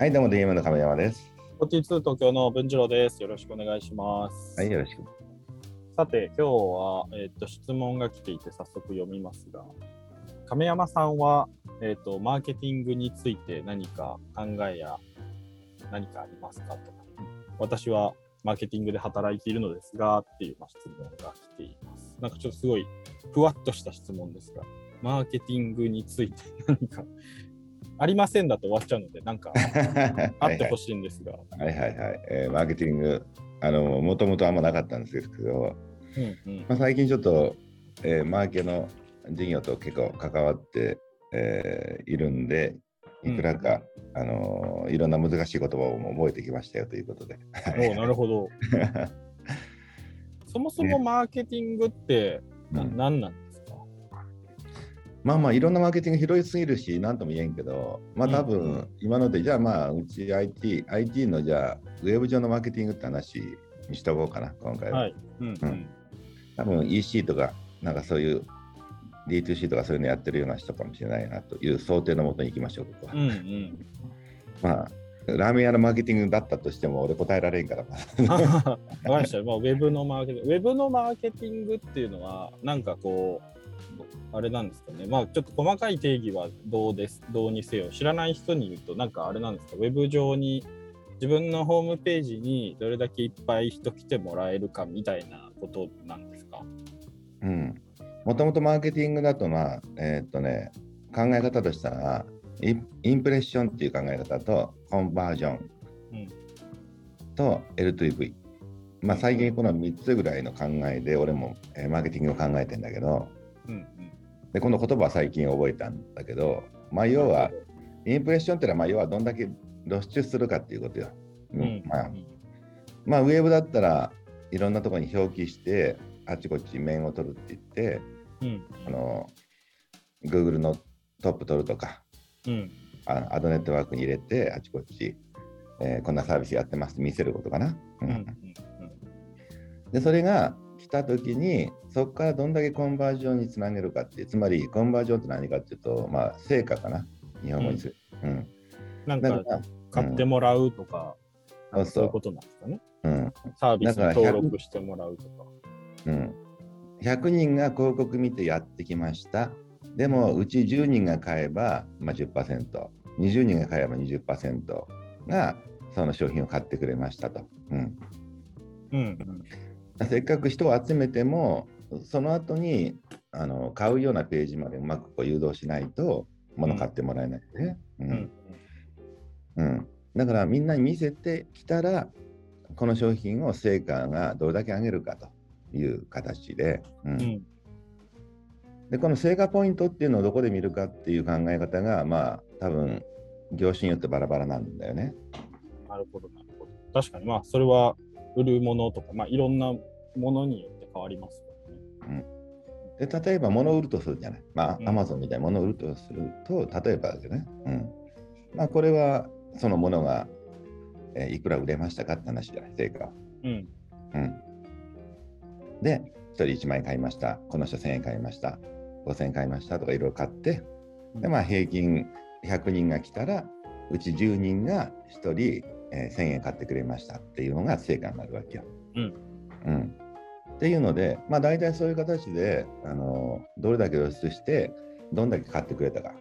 はい、どうも DM の亀山です。42東京の文次郎です。よろしくお願いします。はい、よろしく。さて、今日は、えっと質問が来ていて早速読みますが、亀山さんは、えっとマーケティングについて何か考えや何かありますかと。私はマーケティングで働いているのですがっていうまあ質問が来ています。なんかちょっとすごいふわっとした質問ですが、マーケティングについて何かありませんだと終わっちゃうので、なんか あってほしいんですが。はいはいはい、えーマーケティング、あの、もともとあんまなかったんですけど、うんうん。まあ、最近ちょっと、えーマーケの事業と結構関わって、えーいるんで、いくらか、あのーいろんな難しい言葉をも覚えてきましたよということで。おうなるほど。そもそもマーケティングってなうん何なんですか、まあまあいろんなマーケティング広いすぎるし何とも言えんけどまあ多分今のでじゃあまあうち IT, IT のじゃあウェブ上のマーケティングって話にしとこうかな今回は、はい。うんうん。多分 EC とかなんかそういう D2C とかそういうのやってるような人かもしれないなという想定のもとに行きましょうここは、うんうん。まあラーメン屋のマーケティングだったとしても俺答えられんから わかりました。まあ、ウェブのマーケティング。ウェブのマーケティングっていうのは、なんかこう、あれなんですかね。まあ、ちょっと細かい定義はどうです、どうにせよ。知らない人に言うと、なんかあれなんですか。ウェブ上に、自分のホームページにどれだけいっぱい人来てもらえるかみたいなことなんですか。うんもともとマーケティングだとまあえーっとね考え方としたらインインプレッションっていう考え方とコンバージョンうんと L2V まあ最近この3つぐらいの考えで俺も、えーマーケティングを考えてんだけどうんうん。でこの言葉は最近覚えたんだけどまあ要はインプレッションっていうのはまあ要はどんだけ露出するかっていうことよ、うん。うん、まあ。まあウェブだったらいろんなところに表記してあちこち面を取るって言ってうん。あの Google のトップ取るとかうん。あアドネットワークに入れてあちこち、えーこんなサービスやってますって見せることかな。ううんん。でそれが来た時にそこからどんだけコンバージョンにつなげるかってつまりコンバージョンって何かっていうとまあ成果かな日本語にする。うんなんかだから買ってもらうとか、そうそうそういうことなんですかね。うんサービスにだから100登録してもらうとか。うん、100人が広告見てやってきました。でも、うち10人が買えば、まあ、10%、20人が買えば20%がその商品を買ってくれましたと。うん、うんせっかく人を集めても、その後にあの買うようなページまでうまくこう誘導しないと、物買ってもらえないね。ううんんうん、だからみんなに見せてきたら、この商品を成果がどれだけ上げるかという形で、うんうんでこの成果ポイントっていうのをどこで見るかっていう考え方が、まあ多分業種によってバラバラなんだよね。なるほど、なるほど。確かに、まあ、それは売るものとか、まあ、いろんなものによって変わりますよね。で例えば物を売るとするじゃない。まあうんアマゾンみたいな物を売るとすると、例えばだけどね。うんまあ、これはそのものが、えーいくら売れましたかって話じゃない、成果は。うん。うん、で、1人1万円買いました、この人1000円買いました、5000円買いましたとかいろいろ買って、でまあ、平均100人が来たら、うち10人が1人、えー1000円買ってくれましたっていうのが成果になるわけよ。うんうんっていうので、まあ、大体そういう形で、あのどれだけ露出して、どんだけ買ってくれたか。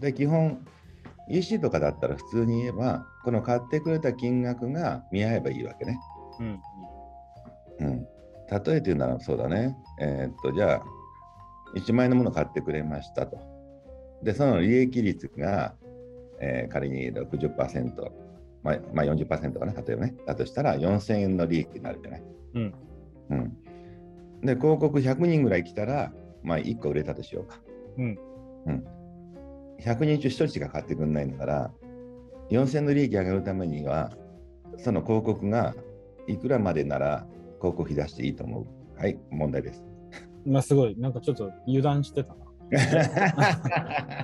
で、基本、EC とかだったら普通に言えば、この買ってくれた金額が見合えばいいわけね。うん。うん、例えて言うならそうだね。えーっと、じゃあ、1万円のものを買ってくれましたと。で、その利益率が、えー仮に60%、まあ、まあ、40%かな、例えばね。だとしたら4000円の利益になるじゃない。うん。うん。で、広告100人ぐらい来たら、まあ、1個売れたとしようか。うん。うん。100人中1人しか買ってくれないんだから、4000円の利益上げるためには、その広告がいくらまでなら広告費出していいと思う。はい、問題です。まあ、すごい、なんかちょっと油断してたな。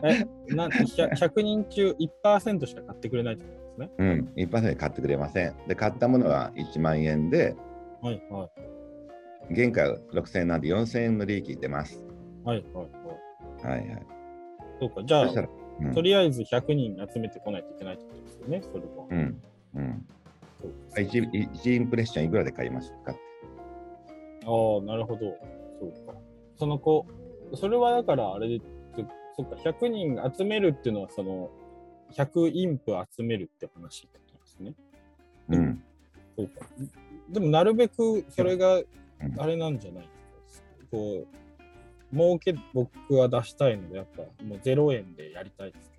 え、な 100, 100人中1%しか買ってくれないってことですね。うん、一般で買ってくれません。で、買ったものは1万円で、はいはい。原価6000円なんで4000円の利益出ます。はいはいはい。はいはい。そうか、じゃあうんとりあえず100人集めてこないといけないってことですよね、それは。うん。うん。そうです一一インプレッションいくらで買いますか。ああ、なるほど。そうか。その子、それはだからあれで、そっか、100人集めるっていうのは、その、100インプ集めるって話ってことですね。うん。そうか。でも、なるべくそれがうんあれなんじゃない？ですか。こう、儲け僕は出したいので、やっぱもう0円でやりたいですけ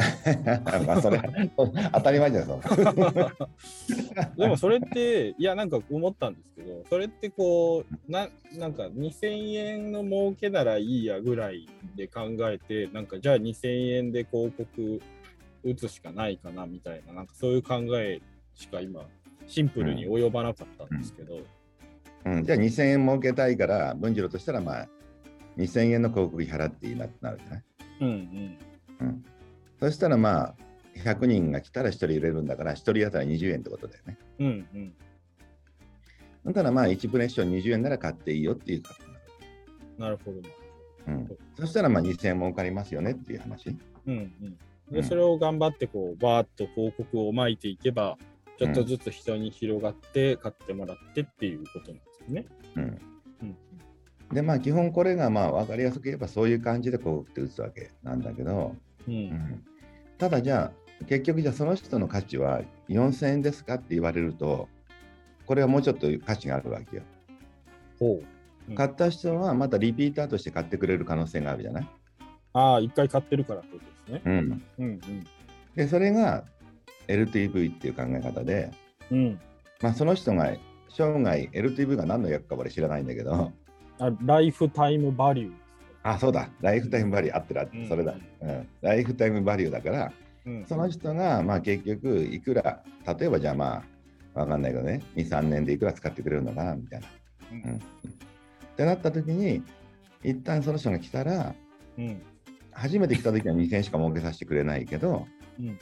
まあそれ 当たり前じゃんそんなど、でもそれって、いや、なんか思ったんですけど、それってこう、ななんか2000円の儲けならいいやぐらいで考えて、なんかじゃあ2000円で広告打つしかないかなみたいな、なんかそういう考えしか今、シンプルに及ばなかったんですけど、うん、じゃあ2000円儲けたいから文次郎としたらまあ2000円の広告費払っていいなってなるじゃない、うんうん。うん、そしたらまあ100人が来たら1人入れるんだから1人当たり20円ってことだよね。うんうん。だからまあ1プレッション20円なら買っていいよっていうことになる。なるほど。な。うん、そしたらまあ2000円儲かりますよねっていう話。うんうん。で、うん。それを頑張ってこう、バーッと広告を巻いていけば、ちょっとずつ人に広がって、買ってもらってっていうことなんですよね。うん、うんでまあ基本これがまあ分かりやすく言えばそういう感じで広告って打つわけなんだけど、うん。う。うんん、ただじゃあ結局じゃあその人の価値は4000円ですかって言われるとこれはもうちょっと価値があるわけよ。ほう。うん買った人はまたリピーターとして買ってくれる可能性があるじゃない？ああ、一回買ってるからってことですね。うん、うんでそれが LTV っていう考え方で、うん。うん。まあ、その人が生涯 LTV が何の役か俺知らないんだけどあライフタイムバリューあそうだライフタイムバリュー合ってる合ってうんるそれだ、うん、ライフタイムバリューだからね。うん。その人がまあ結局いくら例えばじゃあまあわかんないけどね23年でいくら使ってくれるのかなみたいな。うんってなった時に一旦その人が来たらうん。初めて来た時は2000円しか儲けさせてくれないけど、うん。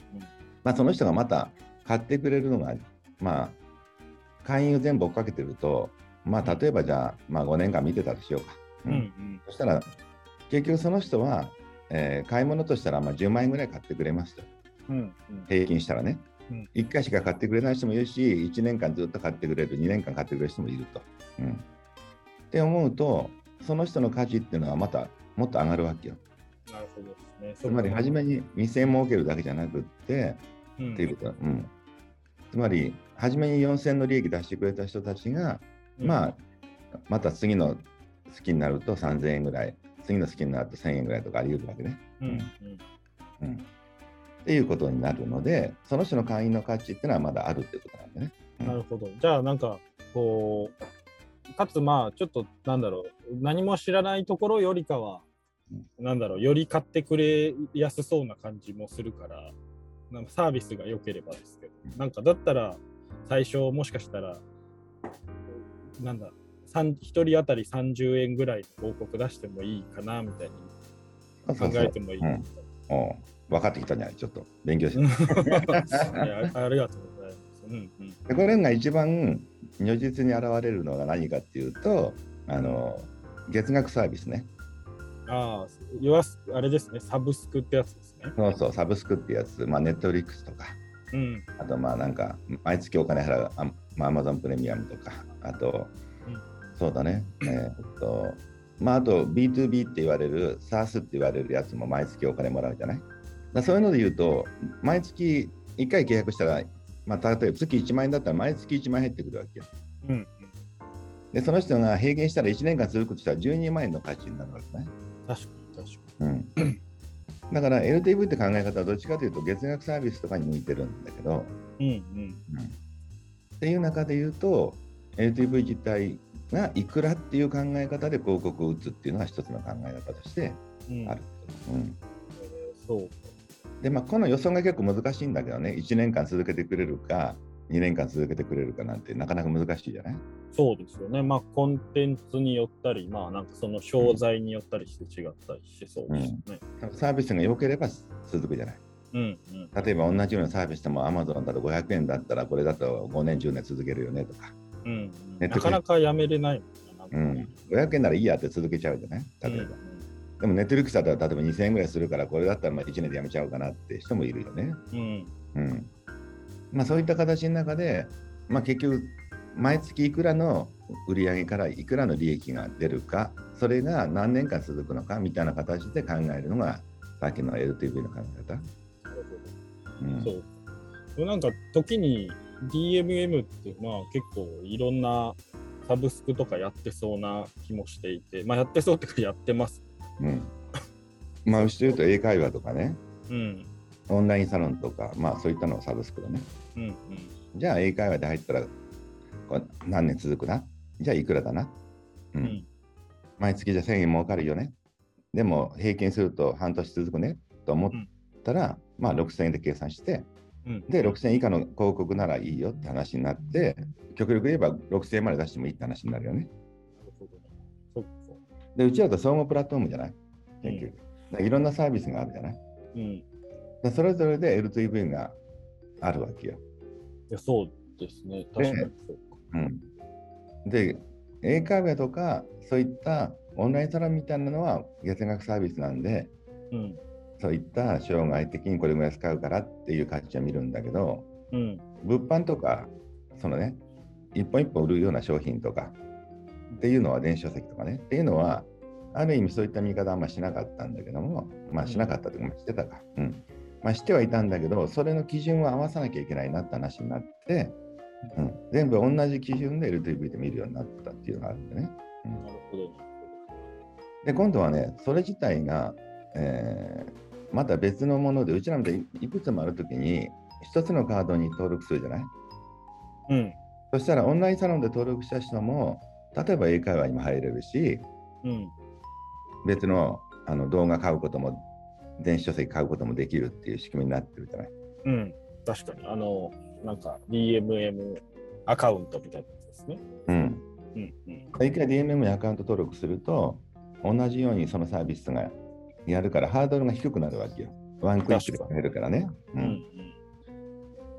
うん。まあ、その人がまた買ってくれるのがまあ会員を全部追っかけてるとまあ例えばじゃあ、まあ、5年間見てたとしようか。うん。うん。そしたら結局その人は、えー買い物としたらまあ10万円ぐらい買ってくれますとうん。うん。平均したらね、うん1回しか買ってくれない人もいるし1年間ずっと買ってくれる2年間買ってくれる人もいると。うん、って思うとその人の価値っていうのはまたもっと上がるわけよ。なるほどですつね。まり初めに2000円儲けるだけじゃなくって、うんっていうことだ、うん、つまり初めに4000円の利益出してくれた人たちが、まあまた次の好きになると3000円ぐらい次の好きになると1000円ぐらいとかあり得るわけね。うん。うん。うん、っていうことになるのでその人の会員の価値っていうのはまだあるっていうことなんだね。うん。なるほど。じゃあ、なんか、こう、かつ、まあ、ちょっと、なんだろう、何も知らないところよりかは、なんだろう、より買ってくれやすそうな感じもするから、なんかサービスが良ければですけど、なんか、だったら、最初、もしかしたら、なんだ、1人当たり30円ぐらいの広告出してもいいかな、みたいに考えてもいい。うんおう分かってきたんじゃないちょっと勉強し て。あありがとうございます。うんうんでこれが一番如実に現れるのが何かっていうとあの月額サービスね。ああ、あれですね、サブスクってやつですね。そうそうサブスクってやつ、まあ、ネットフリックスとかうん。あとまあなんか毎月お金払うあまあ、Amazon プレミアムとかあと、うんそうだねえーっとまああと B2B って言われる SaaS って言われるやつも毎月お金もらうじゃない？だそういうので言うと毎月1回契約したら、まあ、例えば月1万円だったら毎月1万円入ってくるわけよ。うん。でその人が平均したら1年間続くとしたら12万円の価値になるわけね。確かに確かうん、だから LTV って考え方はどっちかというと月額サービスとかに向いてるんだけど、に。うんうん。っていう中で言うと LTV 自体がいくらっていう考え方で広告を打つっていうのが一つの考え方としてうん、ある。うんえーそう。でまあ、この予想が結構難しいんだけどね1年間続けてくれるか2年間続けてくれるかなんてなかなか難しいじゃない？そうですよね。まあ、コンテンツによったり、まあ、なんかその商材によったりして違ったりしてそうですよね。サービスが良ければ続くじゃない？うんうん。例えば同じようなサービスでも Amazon だと500円だったらこれだと5年10年続けるよねとか、うんうん。なかなかやめれないもんうん、500円ならいいやって続けちゃうじゃない？例えば、でもネットリックスだったら例えば2000円ぐらいするからこれだったらまあ1年でやめちゃおうかなって人もいるよね。うん。うんまあ、そういった形の中で、まあ、結局毎月いくらの売り上げからいくらの利益が出るかそれが何年間続くのかみたいな形で考えるのがさっきの LTV の考え方。うんそう。なんか時に DMM ってまあ結構いろんなサブスクとかやってそうな気もしていて、まあやってそうっていうかやってます。うんまあ、うちで言うと英会話とかねうん。オンラインサロンとか、まあ、そういったのをサブスクだね。うんうん。じゃあ英会話で入ったら何年続くな？じゃあいくらだな、うん。うん。毎月じゃ1000円儲かるよね？でも平均すると半年続くね？と思ったら、まあ6000円で計算してうん。で6000円以下の広告ならいいよって話になって極力言えば6000円まで出してもいいって話になるよね。でうちだと総合プラットフォームじゃない？結局、いろんなサービスがあるじゃない？うん。それぞれで LTV があるわけよや、そうですね。確かにそうか。うん、で、英会話とか、そういったオンラインサロンみたいなのは月額サービスなんで、うん。そういった生涯的にこれぐらい使うからっていう価値は見るんだけど、うん。物販とか、そのね、一本一本売るような商品とかっていうのは電子書籍とかね、っていうのは、ある意味そういった見方はあんましなかったんだけども、まあしなかったというか、まあしてたか。うん。まあしてはいたんだけど、それの基準を合わさなきゃいけないなって話になって、うん、全部同じ基準で LTV で見るようになったっていうのがあるんでね。うんなるほど。で、今度はね、それ自体が、えーまた別のもので、うちらみたいにいくつもあるときに、一つのカードに登録するじゃない？うん。そしたらオンラインサロンで登録した人も、例えば英会話にも入れるし、うん。別のあの動画買うことも、電子書籍買うこともできるっていう仕組みになってるじゃない？うん。確かに。あの、なんか DMM アカウントみたいなやつですね。うん。うん。うん。一回 DMM にアカウント登録すると、同じようにそのサービスがやるからハードルが低くなるわけよ。ワンクリックで買えるからね。ううん。ん、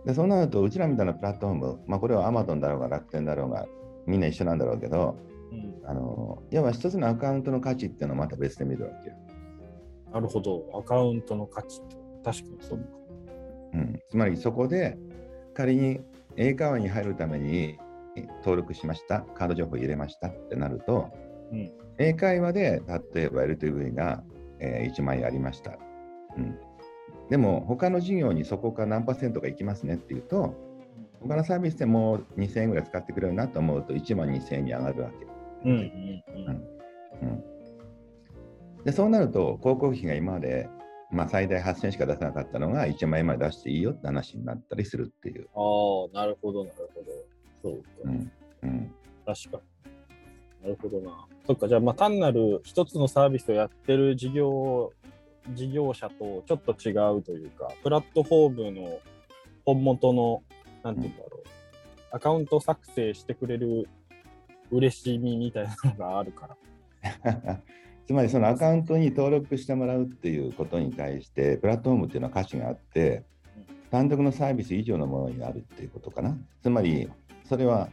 でそうなると、うちらみたいなプラットフォーム、まあ、これは Amazon だろうが楽天だろうが、みんな一緒なんだろうけど、うん。あの要は一つのアカウントの価値っていうのはまた別で見るわけよ。なるほど。アカウントの価値って確かにそうか。うん、つまりそこで仮に英会話に入るために登録しました、カード情報入れましたってなると、うん英会話で例えば LTV が、えー1万円ありました。うん、でも他の事業にそこから何パーセントがいきますねっていうと、他のサービスでもう2000円ぐらい使ってくれるなと思うと1万2000円に上がるわけ。うん。うん。うん。うん、でそうなると広告費が今まで、まあ、最大8000円しか出せなかったのが1万円まで出していいよって話になったりするっていう。ああ、なるほど、なるほど。そうか。うんうん確かに。なるほどな。そっか、じゃあ、まあ、単なる一つのサービスをやってる事業、事業者とちょっと違うというか、プラットフォームの本元の、なんていうんだろう、アカウント作成してくれる嬉しみみたいなのがあるから。つまりそのアカウントに登録してもらうっていうことに対してプラットフォームっていうのは価値があって単独のサービス以上のものになるっていうことかな。つまりそれは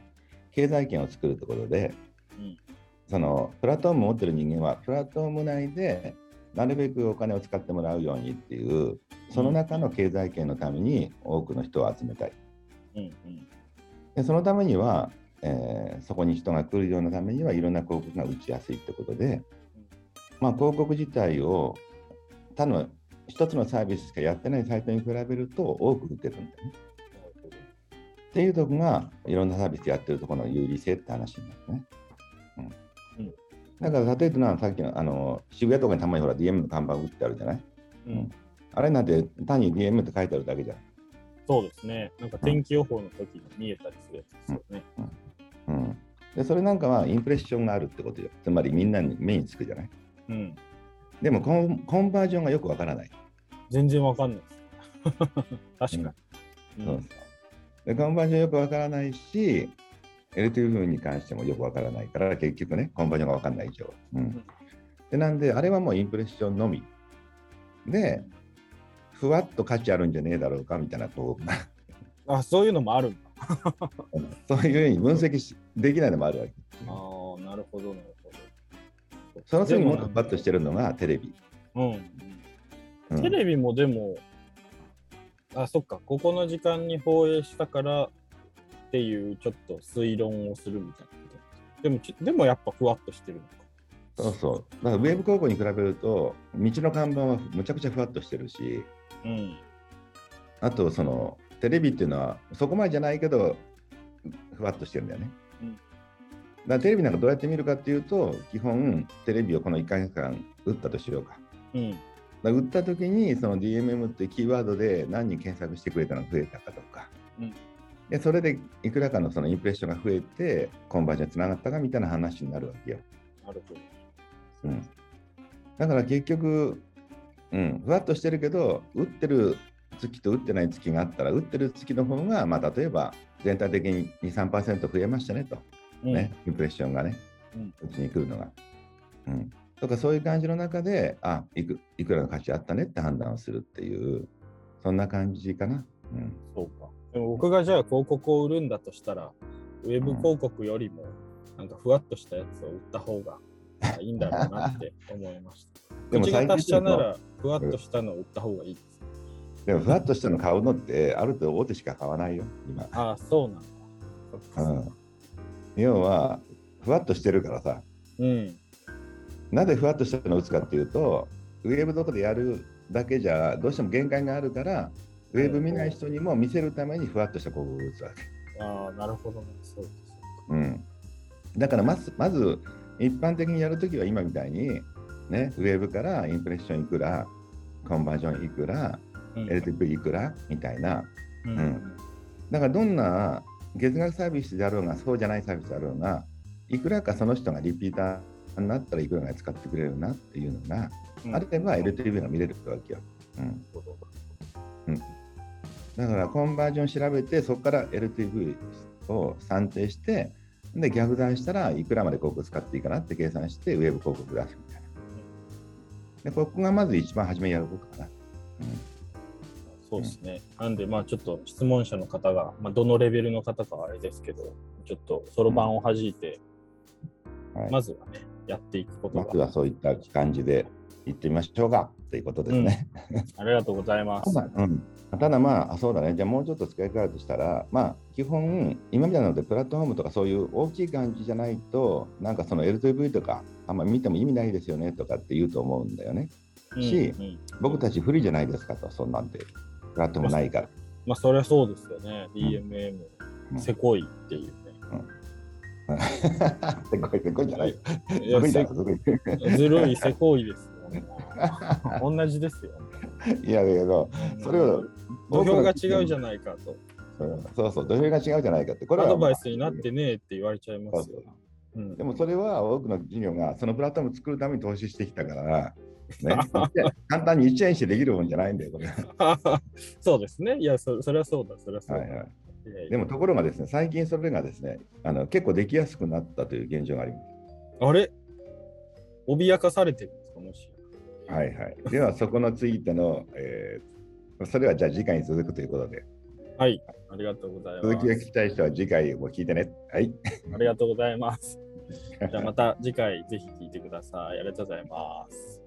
経済圏を作るってことで、うん。そのプラットフォームを持ってる人間はプラットフォーム内でなるべくお金を使ってもらうようにっていうその中の経済圏のために多くの人を集めたい。うんうん。でそのためには、えーそこに人が来るようなためにはいろんな広告が打ちやすいってことで、まあ、広告自体を他の一つのサービスしかやってないサイトに比べると多く打てるんだよね。っていうとこがいろんなサービスやってるところの有利性って話になるね。うんうんだから例えばなさっきのあの渋谷とかにたまにほら DM の看板打ってあるじゃない？うん。あれなんて単に DM って書いてあるだけじゃん。そうですね。なんか天気予報の時に見えたりするやつですよね。うん、でそれなんかはインプレッションがあるってことよ。つまりみんなに目につくじゃない？うん。でもコンコンバージョンがよくわからない。全然わかんないです。確かに。そうそうでコンバージョンよくわからないし、LTV に関してもよくわからないから、結局ね、コンバージョンがわかんない以上。うん、でなんで、あれはもうインプレッションのみ。で、ふわっと価値あるんじゃねえだろうかみたいな、こ うあ、そういうのもあるんだ。そういうふうに分析しできないのもあるわけ。ああ、なるほど、なるほど。その次にもっとふわっとしてるのがテレビ。うん。うんテレビもでも、あ、そっか、ここの時間に放映したからっていうちょっと推論をするみたいな。でもち、でもやっぱふわっとしてるのか。そうそう。だからウェブ広告に比べると、道の看板はむちゃくちゃふわっとしてるし、うん。あとそのテレビっていうのはそこまでじゃないけど、ふわっとしてるんだよね。うんだテレビなんかどうやって見るかっていうと、基本テレビをこの1ヶ月間打ったとしようか。うん。だ打った時にその DMM ってキーワードで何人検索してくれたのが増えたかとか、うんでそれでいくらかのそのインプレッションが増えてコンバージョンにつながったかみたいな話になるわけよ。なるほど。うん、だから結局、うん、ふわっとしてるけど打ってる月と打ってない月があったら打ってる月の方が、まあ、例えば全体的に23%増えましたねと、うんねインプレッションがね、うちに来るのが。うん、とかそういう感じの中であいくいくらの価値あったねって判断をするっていうそんな感じかな。うんそうか。でも僕がじゃあ広告を売るんだとしたら、ウェブ広告よりも、なんかふわっとしたやつを売った方がいいんだろうなって 思いました。でも口が達者な最ら、ふわっとしたのを売った方がいいです。でもふわっとしたの買うのってある程度大手しか買わないよ今。ああ、そうなんだ。うん、要はふわっとしてるからさうん。なぜふわっとしたのを打つかっていうと、ウェブとかでやるだけじゃどうしても限界があるから、ウェブ見ない人にも見せるためにふわっとした広告を打つわけ。ああ、なるほどね。そうです。うん、だからまずまず一般的にやるときは今みたいに、ね、ウェブからインプレッションいくら、コンバージョンいくら、うん LTV いくらみたいな。うんうんだからどんな月額サービスであろうが、そうじゃないサービスであろうが、いくらかその人がリピーターになったらいくらが使ってくれるなっていうのが、うんあれば LTV が見れるわけよ。うん、だからコンバージョン調べて、そこから LTV を算定して、で逆算したらいくらまで広告使っていいかなって計算して、ウェブ広告出すみたいな。でここがまず一番初めにやることかな。そうですね。なんで、まあちょっと質問者の方が、まあどのレベルの方かはあれですけど、ちょっとそろばんを弾いて、はいまずはね、やっていくことが。まずはそういった感じでいってみましょうかということですね。ありがとうございます。ただ,、うん、ただまあ、あそうだね、じゃあもうちょっと使い換えるとしたら、まあ、基本、今みたいなので、プラットフォームとかそういう大きい感じじゃないと、なんかその LTV とか、あんま見ても意味ないですよねとかって言うと思うんだよね。うんしうん僕たち不利じゃないですかと、そんなんで、プラットフォームないから。まあそりゃそうですよね。DMM、うんせこいっていうね。せこいせこいじゃないよ。いや。ずるいせこいですよ。同じですよ。いやだけど、それを土俵が違うじゃないかと。うんそうそう、土俵が違うじゃないかって、これはアドバイスになってねえって言われちゃいますよ。うんでもそれは多くの企業がそのプラットフォームを作るために投資してきたから、ね、簡単に1円してできるもんじゃないんだよ、これ。そうですね。いやそ、それはそうだ、それはそうだ。はいはい、でもところがですね、最近それがですね、あの結構できやすくなったという現状がありまあれ？脅かされてるんですか、もし。す。はいはい。では、そこのついての、えーそれはじゃあ次回に続くということで、はい。ありがとうございます。続きが聞きたい人は次回も聞いてね。はい。ありがとうございます。じゃあまた次回ぜひ聞いてください。ありがとうございます。